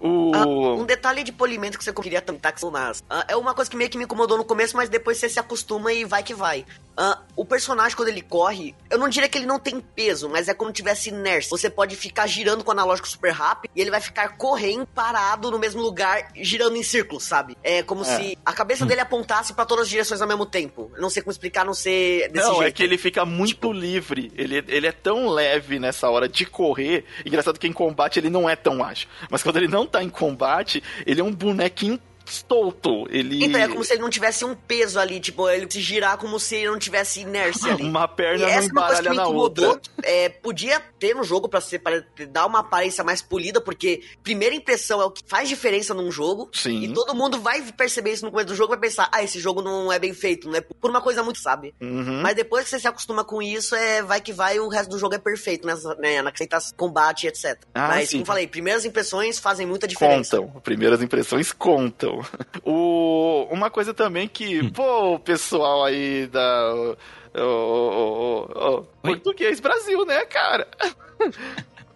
O... Ah, um detalhe de polimento que você queria tentar que nas. Ah, é uma coisa que meio que me incomodou no começo, mas depois você se acostuma e vai que vai. Ah, o personagem, quando ele corre, eu não diria que ele não tem peso, mas é como tivesse inércia. Você pode ficar girando com o analógico super rápido e ele vai ficar correndo parado no mesmo lugar, girando em círculos, sabe? É como é. se a cabeça dele apontasse para todas as direções ao mesmo tempo. Eu não sei como explicar, não sei desse não, é jeito. é que ele fica muito tipo... livre. Ele, ele é tão leve nessa hora de correr. Engraçado que em combate ele não é tão ágil. Mas quando ele não tá em combate, ele é um bonequinho estouto. Ele... Então é como se ele não tivesse um peso ali, tipo, ele se girar como se ele não tivesse inércia ali. Uma perna e não embaralha na outra. É, podia ter no jogo para ser para dar uma aparência mais polida, porque primeira impressão é o que faz diferença num jogo. Sim. E todo mundo vai perceber isso no começo do jogo, vai pensar, ah, esse jogo não é bem feito, não é por uma coisa muito, sabe? Uhum. Mas depois que você se acostuma com isso, é vai que vai, o resto do jogo é perfeito, nessa, né, na aceitação, combate, etc. Ah, Mas, sim. como falei, primeiras impressões fazem muita diferença. Contam, primeiras impressões contam. o, uma coisa também que, hum. pô, o pessoal aí da. O, o, o, português Brasil, né, cara?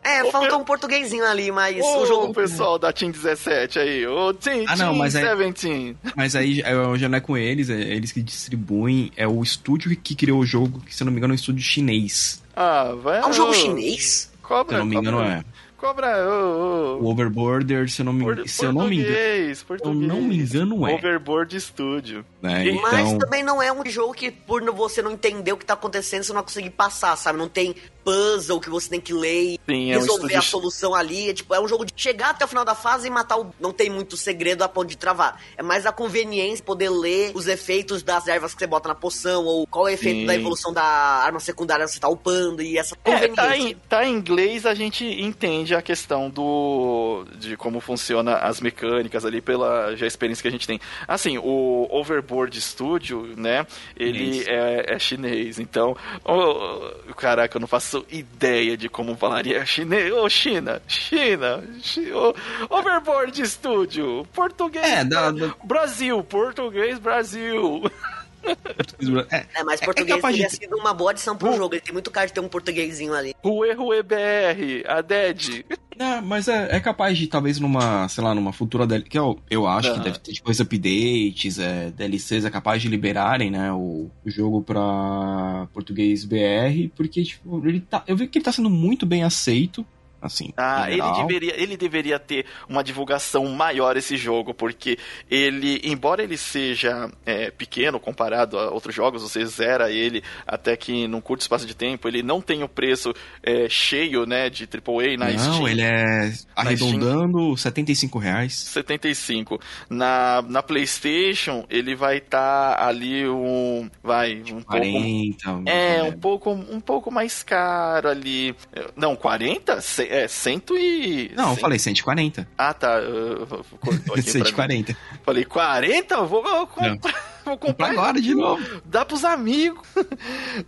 É, o faltou per... um portuguesinho ali, mas o, o jogo. O pessoal da Team 17 aí, o Team, ah, não, mas 17. Aí, mas aí já não é com eles, é eles que distribuem, é o estúdio que criou o jogo, que se eu não me engano é um estúdio chinês. Ah, vai. É um jogo chinês? Cobra, se eu não me engano é. Cobra. Oh, oh. O Overboarder, se eu não me, Por, se eu não me engano. Eu não me engano, é. Overboard Studio. É, então... Mas também não é um jogo que, por você não entender o que tá acontecendo, você não vai conseguir passar, sabe? Não tem puzzle que você tem que ler e resolver um a solução ali. É, tipo, é um jogo de chegar até o final da fase e matar o. Não tem muito segredo a ponto de travar. É mais a conveniência poder ler os efeitos das ervas que você bota na poção, ou qual é o efeito Sim. da evolução da arma secundária que você tá upando, e essa conveniência. É, tá, em, tá em inglês, a gente entende a questão do. de como funciona as mecânicas ali pela já experiência que a gente tem. Assim, o Overboard Studio, né? Ele é, é, chinês. Então, oh, caraca, eu não faço faço ideia de como falaria chinês. Ô, China, China, China Overboard Studio, português. É, da, da... Brasil, português, Brasil. É, é, mas é, é português é teria de... sido uma boa adição pro uh, jogo. Ele tem muito cara de ter um portuguesinho ali. O erro EBR, a Dead. É, mas é, é capaz de, talvez, numa, sei lá, numa futura DLC, que eu, eu acho uhum. que deve ter depois tipo, updates, é, DLCs, é capaz de liberarem, né, o, o jogo pra português BR, porque, tipo, ele tá, eu vi que ele tá sendo muito bem aceito, assim. Ah, ele deveria, ele deveria ter uma divulgação maior esse jogo, porque ele, embora ele seja é, pequeno comparado a outros jogos, você zera ele até que num curto espaço de tempo, ele não tem o preço é, cheio, né, de AAA na não, Steam. Não, ele é arredondando 75 reais. 75. Na, na PlayStation, ele vai estar tá ali um, vai, um 40, pouco... É, um pouco, um pouco mais caro ali. Não, 40? É, cento e... Não, eu falei 140. Ah, tá. Eu, aqui 140. Falei, 40? Vou, vou comprar. Vou comprar agora de novo. Dá pros amigos.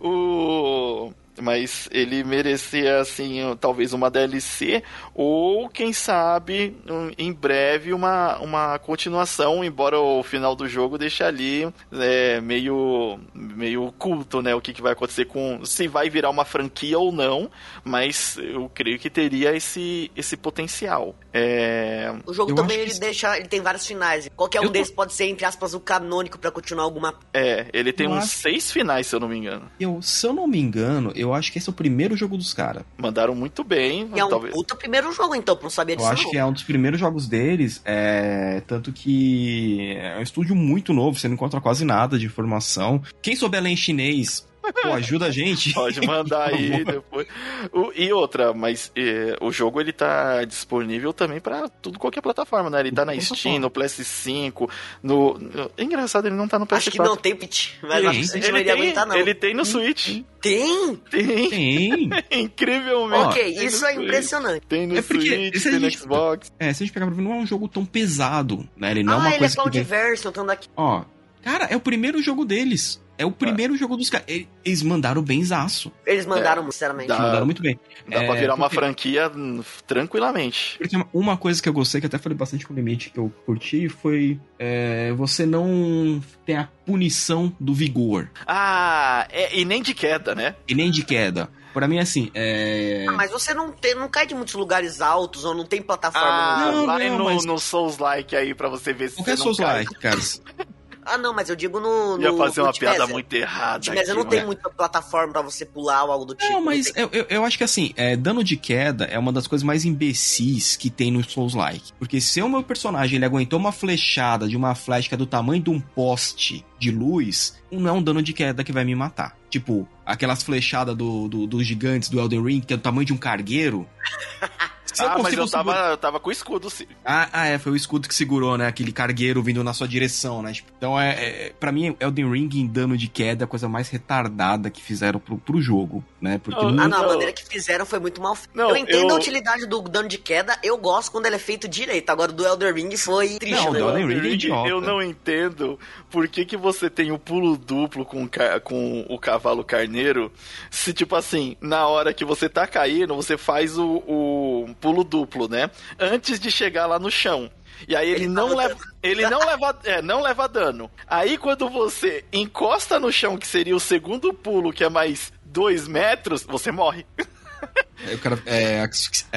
o mas ele merecia assim talvez uma DLC ou quem sabe em breve uma, uma continuação embora o final do jogo deixe ali é, meio meio oculto né o que, que vai acontecer com se vai virar uma franquia ou não mas eu creio que teria esse esse potencial. É... o jogo eu também ele que... deixa ele tem vários finais. Qualquer um eu desses tô... pode ser entre aspas o canônico para continuar alguma é ele tem eu uns acho... seis finais se eu não me engano. Eu se eu não me engano eu acho que esse é o primeiro jogo dos caras. Mandaram muito bem. E é um talvez... puta primeiro jogo, então, pra não saber disso. Eu acho não. que é um dos primeiros jogos deles, é... tanto que é um estúdio muito novo, você não encontra quase nada de informação. Quem souber ler em chinês, Pô, ajuda a gente. Pode mandar aí depois. O, e outra, mas é, o jogo ele tá disponível também para tudo qualquer plataforma, né? Ele tá na Steam, no PS5, no, no. É engraçado, ele não tá no PS4. Acho que não tem, Pit. Mas tem, a gente não iria aguentar, não. Ele tem no Switch. Tem? Tem. Tem. Incrivelmente. Ok, isso é impressionante. Tem no é Switch, tem no Xbox. É, se a gente pegar pra ver, não é um jogo tão pesado, né? Ele não ah, é uma ele coisa é Cloudverse, eu tô aqui. Ó, cara, é o primeiro jogo deles. É o primeiro é. jogo dos caras. Eles mandaram benzaço. Eles mandaram, é, sinceramente. Dá, mandaram muito bem. Dá é, pra virar porque, uma franquia tranquilamente. Porque uma coisa que eu gostei, que até falei bastante com o Limite, que eu curti, foi é, você não ter a punição do vigor. Ah, é, e nem de queda, né? E nem de queda. Pra mim, assim, é. Ah, mas você não, tem, não cai de muitos lugares altos ou não tem plataforma. Ah, vai não, no, mas... no Souls-like aí pra você ver se Qualquer Souls-like, cara. Ah, não, mas eu digo no. no Ia fazer uma piada muito errada. Mas não tem muita plataforma para você pular ou algo do tipo. Não, mas não eu, eu, eu, acho que assim, é, dano de queda é uma das coisas mais imbecis que tem no Souls-like. Porque se o meu personagem ele aguentou uma flechada de uma flecha é do tamanho de um poste de luz, não é um dano de queda que vai me matar. Tipo, aquelas flechadas do, do, dos gigantes do Elden Ring, que é do tamanho de um cargueiro. ah, mas eu tava, eu tava com o escudo, sim. Ah, ah, é, foi o escudo que segurou, né? Aquele cargueiro vindo na sua direção, né? Tipo, então, é, é, pra mim, Elden Ring em dano de queda é a coisa mais retardada que fizeram pro, pro jogo, né? Porque não, ah, não, a maneira que fizeram foi muito mal feita. Eu entendo eu... a utilidade do dano de queda, eu gosto quando ele é feito direito. Agora, do Elden Ring foi triste, não, né? Do Elden Ring, é idiota. eu não entendo por que, que você tem o pulo duplo com, com o cavalo carneiro, se, tipo assim, na hora que você tá caindo, você faz o, o pulo duplo, né? Antes de chegar lá no chão. E aí ele, ele não leva, ele não leva, é, não leva dano. Aí quando você encosta no chão, que seria o segundo pulo, que é mais dois metros, você morre. O cara é, é, asfixia.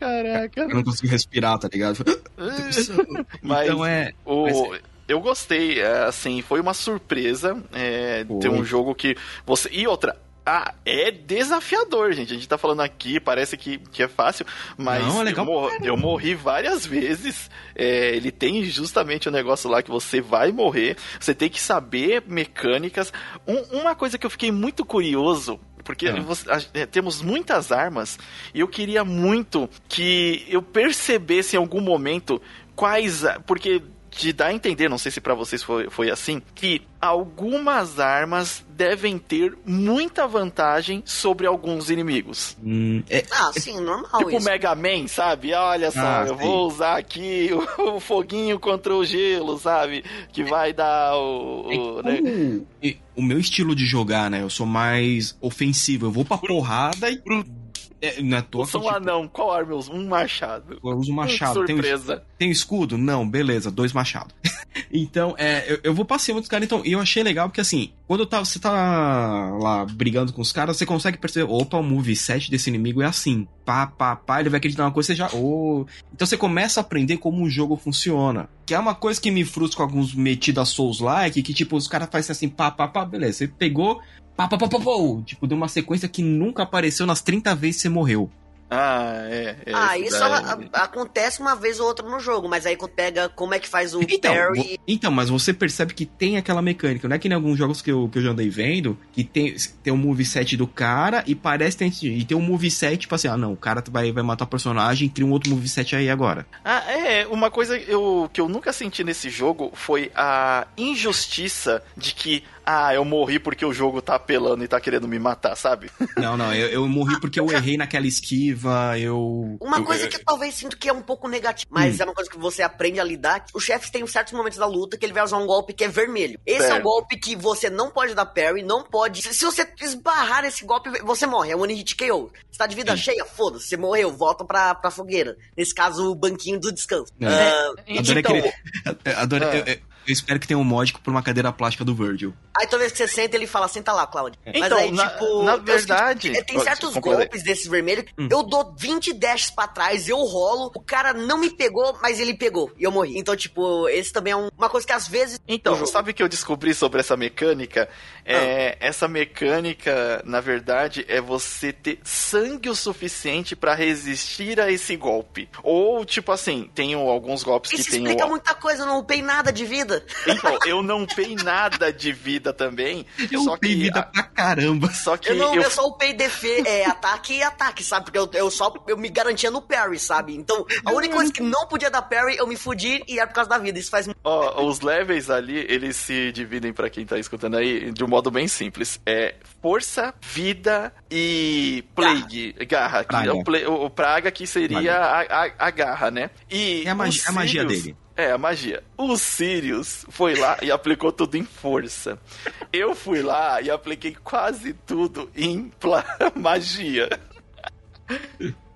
Caraca. Eu não consigo respirar, tá ligado? Mas então é. O, mas... Eu gostei, é, assim, foi uma surpresa é, ter um jogo que você. E outra, ah, é desafiador, gente. A gente tá falando aqui, parece que, que é fácil, mas Não, é eu, mor eu, morri várias vezes. É, ele tem justamente o um negócio lá que você vai morrer, você tem que saber mecânicas. Um, uma coisa que eu fiquei muito curioso porque é. você, é, temos muitas armas e eu queria muito que eu percebesse em algum momento quais. Porque de dar a entender, não sei se para vocês foi, foi assim, que algumas armas devem ter muita vantagem sobre alguns inimigos. Hum, é, ah, sim, normal tipo isso. Mega Man, sabe? Olha só, ah, eu sim. vou usar aqui o, o, foguinho contra o gelo, sabe? Que vai dar o... o, é né? o meu estilo de jogar, né? Eu sou mais ofensivo. Eu vou pra porrada e é, não é toa, sou um tipo... anão, qual arma eu uso? Um machado. Eu uso um machado. Hum, surpresa. Tem, tem escudo? Não, beleza, dois machados. então, é, eu, eu vou pra cima dos caras, então, e eu achei legal porque assim, quando tá, você tá lá brigando com os caras, você consegue perceber, opa, o moveset desse inimigo é assim. Pá, pá, pá, ele vai acreditar uma coisa, você já. Oh. Então você começa a aprender como o jogo funciona. Que é uma coisa que me frustra com alguns metidas Souls-like, que tipo, os caras fazem assim, pá, pá, pá, beleza. Você pegou, Pá, pá, pá, pá, pá, tipo, deu uma sequência que nunca apareceu nas 30 vezes que você morreu. Ah, é. é ah, isso a, acontece uma vez ou outra no jogo, mas aí quando pega como é que faz o então, parry. Então, mas você percebe que tem aquela mecânica. Não é que em alguns jogos que eu, que eu já andei vendo, que tem, tem um moveset do cara e parece que tem, e tem um moveset, tipo assim, ah, não, o cara vai, vai matar o personagem, cria um outro moveset aí agora. Ah, é. Uma coisa eu, que eu nunca senti nesse jogo foi a injustiça de que ah, eu morri porque o jogo tá apelando e tá querendo me matar, sabe? Não, não, eu, eu morri porque eu errei naquela esquiva, eu. Uma eu, coisa eu, que eu talvez sinto que é um pouco negativa, mas hum. é uma coisa que você aprende a lidar. Os chefes têm certos momentos da luta que ele vai usar um golpe que é vermelho. Esse é o golpe que você não pode dar parry, não pode. Se você esbarrar nesse golpe, você morre. É um one hit KO. Você tá de vida Sim. cheia, foda-se, você morreu, volta pra, pra fogueira. Nesse caso, o banquinho do descanso. É. Uh, adorei então, aquele. Adorei, uh, eu espero que tenha um mod por uma cadeira plástica do Virgil. Aí toda vez que você senta, ele fala, senta lá, Cláudio. É. Então, aí, na, tipo, na verdade... Sinto, tem certos golpes desses vermelhos, hum. eu dou 20 dashes pra trás, eu rolo, o cara não me pegou, mas ele pegou, e eu morri. Então, tipo, esse também é um, uma coisa que às vezes... Então, sabe o que eu descobri sobre essa mecânica? É, ah. Essa mecânica, na verdade, é você ter sangue o suficiente para resistir a esse golpe. Ou, tipo assim, tem alguns golpes Isso que tem... Isso explica muita coisa, eu não upei nada de vida vida. Então, eu não upei nada de vida também. Eu só upei que, vida pra caramba. Só que eu não, eu, eu só upei defesa, é, ataque e ataque, sabe? Porque eu, eu só eu me garantia no parry, sabe? Então, a única coisa que não podia dar parry, eu me fudi e é por causa da vida. Isso faz Ó, os levels ali, eles se dividem para quem tá escutando aí de um modo bem simples. É força, vida e plague, garra. garra que é o, o, o, praga que seria a, a, a, garra, né? E é a, magia, a magia dele. É, a magia. O Sirius foi lá e aplicou tudo em força. Eu fui lá e apliquei quase tudo em magia.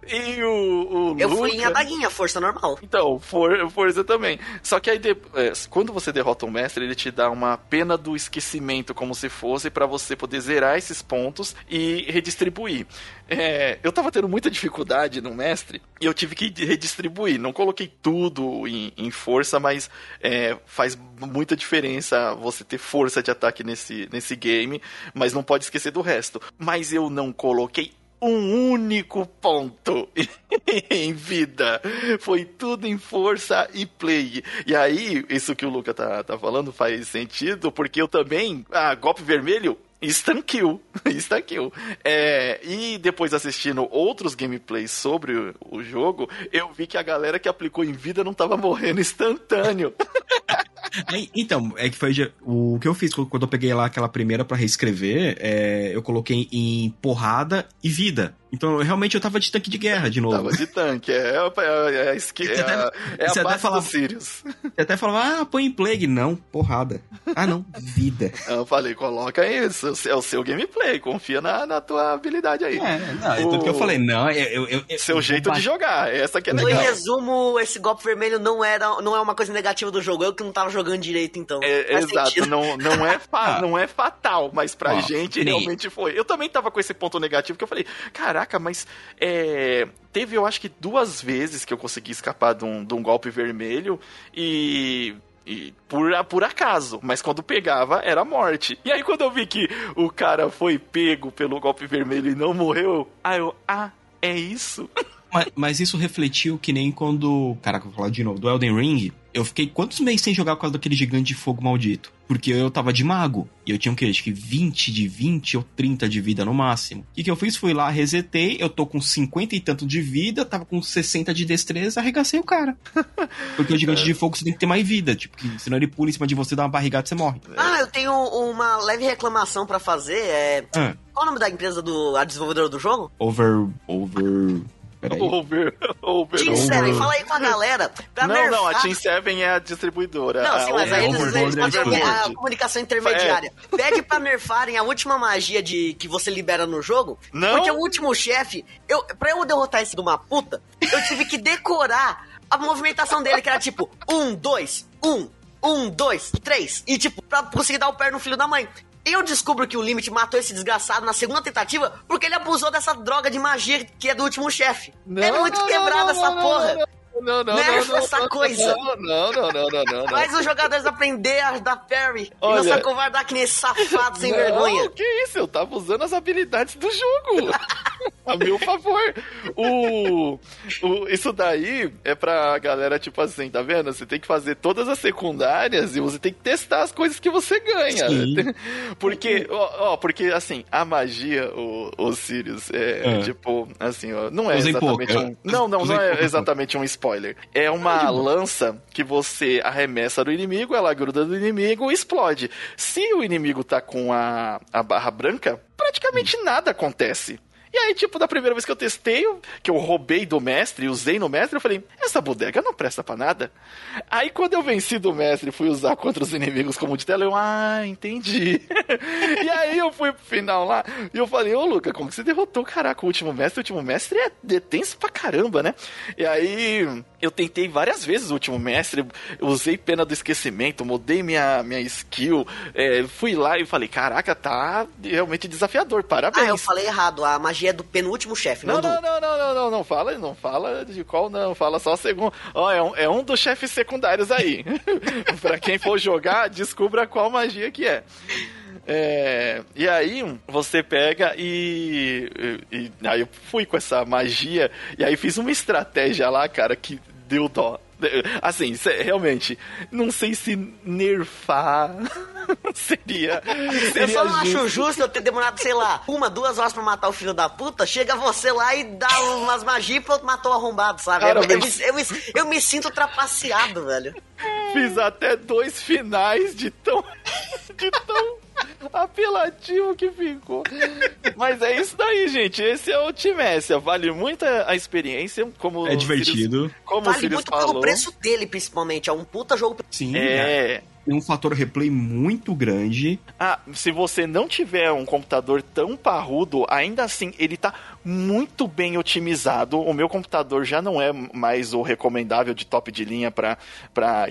E o, o Eu Luca... fui em adaguinha, força normal. Então, for, força também. Só que aí, de, é, quando você derrota um mestre, ele te dá uma pena do esquecimento, como se fosse para você poder zerar esses pontos e redistribuir. É, eu tava tendo muita dificuldade no mestre e eu tive que redistribuir. Não coloquei tudo em, em força, mas é, faz muita diferença você ter força de ataque nesse, nesse game, mas não pode esquecer do resto. Mas eu não coloquei um único ponto em vida. Foi tudo em força e play. E aí, isso que o Luca tá, tá falando faz sentido, porque eu também. Ah, golpe vermelho. Instant kill. É, e depois assistindo outros gameplays sobre o, o, jogo, eu vi que a galera que aplicou em vida não tava morrendo instantâneo. Então, é que foi o que eu fiz quando eu peguei lá aquela primeira para reescrever, é, eu coloquei em porrada e vida. Então, realmente, eu tava de tanque de guerra de novo. Tava de tanque, é, é, é, é, é, é a base falava, do Sirius. Você até falava, ah, põe em plague. Não, porrada. Ah, não, vida. Eu falei, coloca isso, é o seu gameplay, confia na, na tua habilidade aí. É, não, é tudo que eu falei, não, eu... eu, eu seu eu jeito de jogar, essa que é legal. Em resumo, esse golpe vermelho não, era, não é uma coisa negativa do jogo, eu que não tava jogando direito, então. É, exato, não, não, é fa, ah. não é fatal, mas pra ah, gente nem... realmente foi. Eu também tava com esse ponto negativo que eu falei, caraca, caraca, mas é, teve eu acho que duas vezes que eu consegui escapar de um, de um golpe vermelho e e por, por acaso, mas quando pegava era morte. E aí quando eu vi que o cara foi pego pelo golpe vermelho e não morreu, aí eu, ah, é isso? Mas, mas isso refletiu que nem quando. Caraca, vou falar de novo, do Elden Ring eu fiquei quantos meses sem jogar por causa daquele gigante de fogo maldito? Porque eu tava de mago. E eu tinha o quê? Acho que 20 de 20 ou 30 de vida no máximo. O que, que eu fiz? Fui lá, resetei. Eu tô com 50 e tanto de vida, tava com 60 de destreza, arregacei o cara. Porque o gigante de fogo você tem que ter mais vida. Tipo, que, senão ele pula em cima de você, dá uma barrigada e você morre. Ah, eu tenho uma leve reclamação para fazer. É. Ah. Qual o nome da empresa do. a desenvolvedora do jogo? Over. Over. Over, over, Team 7, fala aí com a galera. não, nerfar... não, a Team 7 é a distribuidora. Não, sim, mas aí eles, eles podem a comunicação intermediária. É. Pede pra nerfarem a última magia de, que você libera no jogo. Não. Porque o último chefe, eu, pra eu derrotar esse de uma puta, eu tive que decorar a movimentação dele, que era tipo, um, dois, um, um, dois, três. E, tipo, pra conseguir dar o pé no filho da mãe. Eu descubro que o Limit matou esse desgraçado na segunda tentativa porque ele abusou dessa droga de magia que é do último chefe. É muito não, quebrado não, essa não, porra. Não, não, Nerfa não, essa coisa. Não, não, não, não, não, Faz os jogadores aprender a dar parry Olha, e não se acovardar que nem safado sem vergonha. Que isso? Eu tava usando as habilidades do jogo. A meu favor. O, o, isso daí é pra galera, tipo assim, tá vendo? Você tem que fazer todas as secundárias e você tem que testar as coisas que você ganha. Sim. Porque, ó, ó, porque assim, a magia, o, o Sirius, é, é. tipo, assim, ó, não é exatamente pouco. um. Não, não, não é exatamente um spoiler. É uma lança que você arremessa no inimigo, ela gruda no inimigo e explode. Se o inimigo tá com a, a barra branca, praticamente nada acontece. E aí, tipo, da primeira vez que eu testei, que eu roubei do mestre, usei no mestre, eu falei, essa bodega não presta para nada. Aí, quando eu venci do mestre e fui usar contra os inimigos como de tela, eu, ah, entendi. e aí eu fui pro final lá, e eu falei, ô Luca, como que você derrotou, caraca, o último mestre? O último mestre é detenso pra caramba, né? E aí, eu tentei várias vezes o último mestre, usei pena do esquecimento, mudei minha, minha skill, é, fui lá e falei, caraca, tá realmente desafiador, parabéns. Ah, eu falei errado, a magia é do penúltimo chefe, não, não do... Não, não, não, não, não, fala, não fala de qual não, fala só o segundo. Ó, oh, é, um, é um dos chefes secundários aí. pra quem for jogar, descubra qual magia que é. É, e aí você pega e, e, e, Aí eu fui com essa magia e aí fiz uma estratégia lá, cara, que deu dó. Assim, realmente, não sei se nerfar seria, seria. Eu só não justo. acho justo eu ter demorado, sei lá, uma, duas horas pra matar o filho da puta. Chega você lá e dá umas magias pronto, matou o arrombado, sabe? Cara, eu, eu, me, eu, me, eu me sinto trapaceado, velho. Fiz até dois finais de tão. de tão apelativo que ficou. Mas é isso daí, gente. Esse é o Timécia. Vale muito a experiência. Como é divertido. Sirius, como vale muito falou. pelo preço dele, principalmente. É um puta jogo. Sim, é. Tem um fator replay muito grande. Ah, se você não tiver um computador tão parrudo, ainda assim ele tá muito bem otimizado. O meu computador já não é mais o recomendável de top de linha para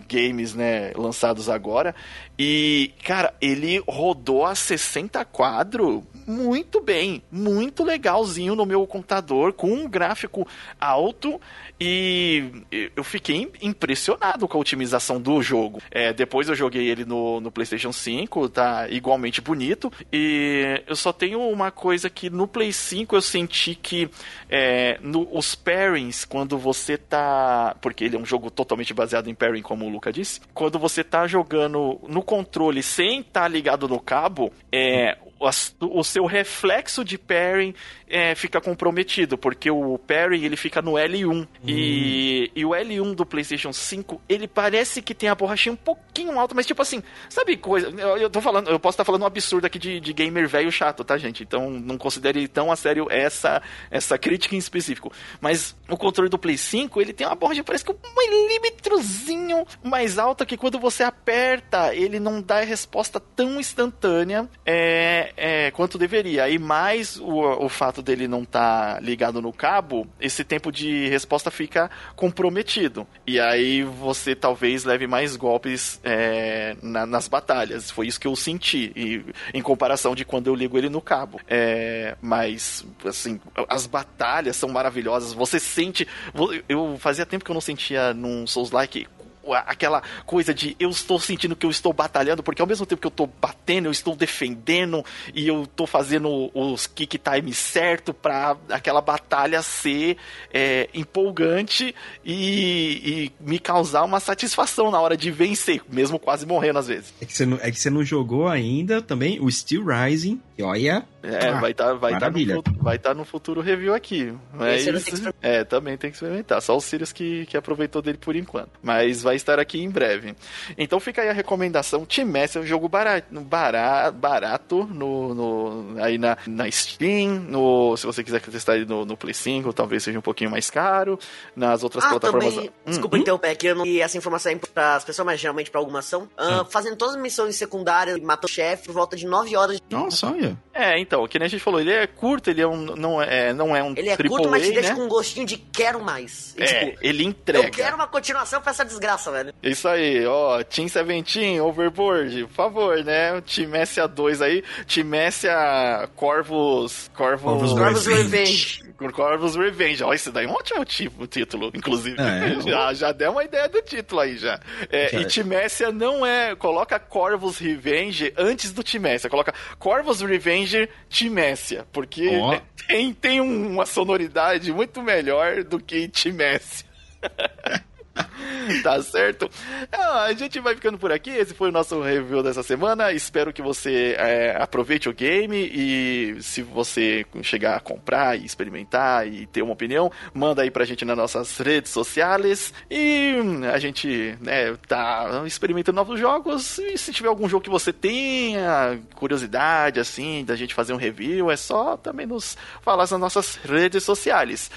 games, né, lançados agora. E, cara, ele rodou a 60 quadro muito bem, muito legalzinho no meu computador, com um gráfico alto e eu fiquei impressionado com a otimização do jogo. É, depois eu joguei ele no, no PlayStation 5, tá igualmente bonito. E eu só tenho uma coisa que no Play 5 eu senti que é, no, os pairings, quando você tá. Porque ele é um jogo totalmente baseado em pairing, como o Luca disse. Quando você tá jogando no controle sem estar tá ligado no cabo, é, o seu reflexo de pairing é, fica comprometido, porque o parry ele fica no L1. Hum. E, e o L1 do PlayStation 5, ele parece que tem a borrachinha um pouquinho alta, mas tipo assim, sabe coisa. Eu, eu tô falando, eu posso estar tá falando um absurdo aqui de, de gamer velho chato, tá, gente? Então não considere tão a sério essa, essa crítica em específico. Mas o controle do Play 5, ele tem uma borracha, parece que um milímetrozinho mais alta que quando você aperta, ele não dá a resposta tão instantânea é, é, quanto deveria. E mais o, o fato dele não estar tá ligado no cabo, esse tempo de resposta fica comprometido. E aí você talvez leve mais golpes é, na, nas batalhas. Foi isso que eu senti, e, em comparação de quando eu ligo ele no cabo. É, mas, assim, as batalhas são maravilhosas. Você sente. Eu fazia tempo que eu não sentia num Souls-like aquela coisa de eu estou sentindo que eu estou batalhando, porque ao mesmo tempo que eu estou batendo, eu estou defendendo e eu estou fazendo os kick time certo para aquela batalha ser é, empolgante e, e, me causar uma satisfação na hora de vencer, mesmo quase morrendo às vezes. É que você não, é que você não jogou ainda também o Steel Rising, e olha. É, ah, vai estar tá, vai tá no, vai tá no futuro review aqui. Mas, é, também tem que experimentar. Só o Sirius que, que aproveitou dele por enquanto. Mas vai estar aqui em breve. Então fica aí a recomendação. Team Messi é um jogo barato, barato, barato no, no, aí na, na Steam. No, se você quiser testar ele no, no Play 5, talvez seja um pouquinho mais caro. Nas outras ah, plataformas. Também, hum, desculpa hum? interromper aqui, eu não, e essa informação é para as pessoas, mas geralmente para alguma ação. Uh, hum. Fazendo todas as missões secundárias, matando o chefe por volta de 9 horas. De... Nossa, olha. É, então, que nem a gente falou, ele é curto, ele é um, não, é, não é um Ele é curto, mas te deixa né? com um gostinho de quero mais. E, é, tipo, ele entrega. Eu quero uma continuação pra essa desgraça, velho. Isso aí, ó, Team 17, Overboard, por favor, né? Team SA2 aí, Team SA Corvus... Corvus, Corvus Revenge. Corvus Revenge. Ó, esse daí é um ótimo tipo, título, inclusive. É, já, já deu uma ideia do título aí, já. É, já. E Timécia não é... Coloca Corvus Revenge antes do Timécia. Coloca Corvus Revenge Timécia. Porque oh. tem, tem uma sonoridade muito melhor do que Timécia. tá certo? Ah, a gente vai ficando por aqui. Esse foi o nosso review dessa semana. Espero que você é, aproveite o game e se você chegar a comprar e experimentar e ter uma opinião, manda aí pra gente nas nossas redes sociais. E a gente né, tá experimentando novos jogos. E se tiver algum jogo que você tenha curiosidade, assim, da gente fazer um review, é só também nos falar nas nossas redes sociais.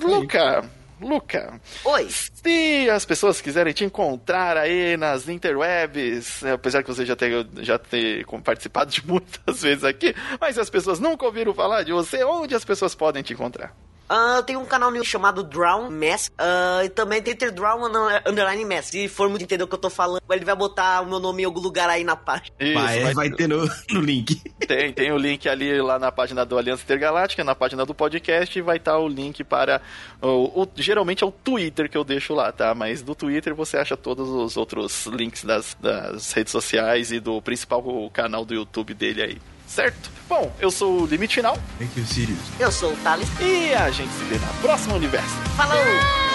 Luca. Luca. Oi. Se as pessoas quiserem te encontrar aí nas interwebs, né, apesar que você já ter, já ter participado de muitas vezes aqui, mas as pessoas nunca ouviram falar de você, onde as pessoas podem te encontrar? Uh, tem um canal meu chamado Drown Mask. Uh, e também tem ter Drown Underline Mask. Se for muito entender o que eu tô falando, ele vai botar o meu nome em algum lugar aí na página. Isso, vai, vai, vai ter no, no, link. Tem, tem o link ali lá na página do Aliança Intergaláctica, na página do podcast, e vai estar tá o link para. O, o, geralmente é o Twitter que eu deixo lá, tá? Mas do Twitter você acha todos os outros links das, das redes sociais e do principal canal do YouTube dele aí certo? Bom, eu sou o Limite Final. Thank you, Sirius. Eu sou o Thales. E a gente se vê na próxima universo. Falou! Ah!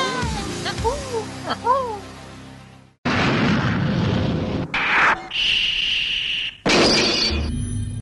Uh, uh.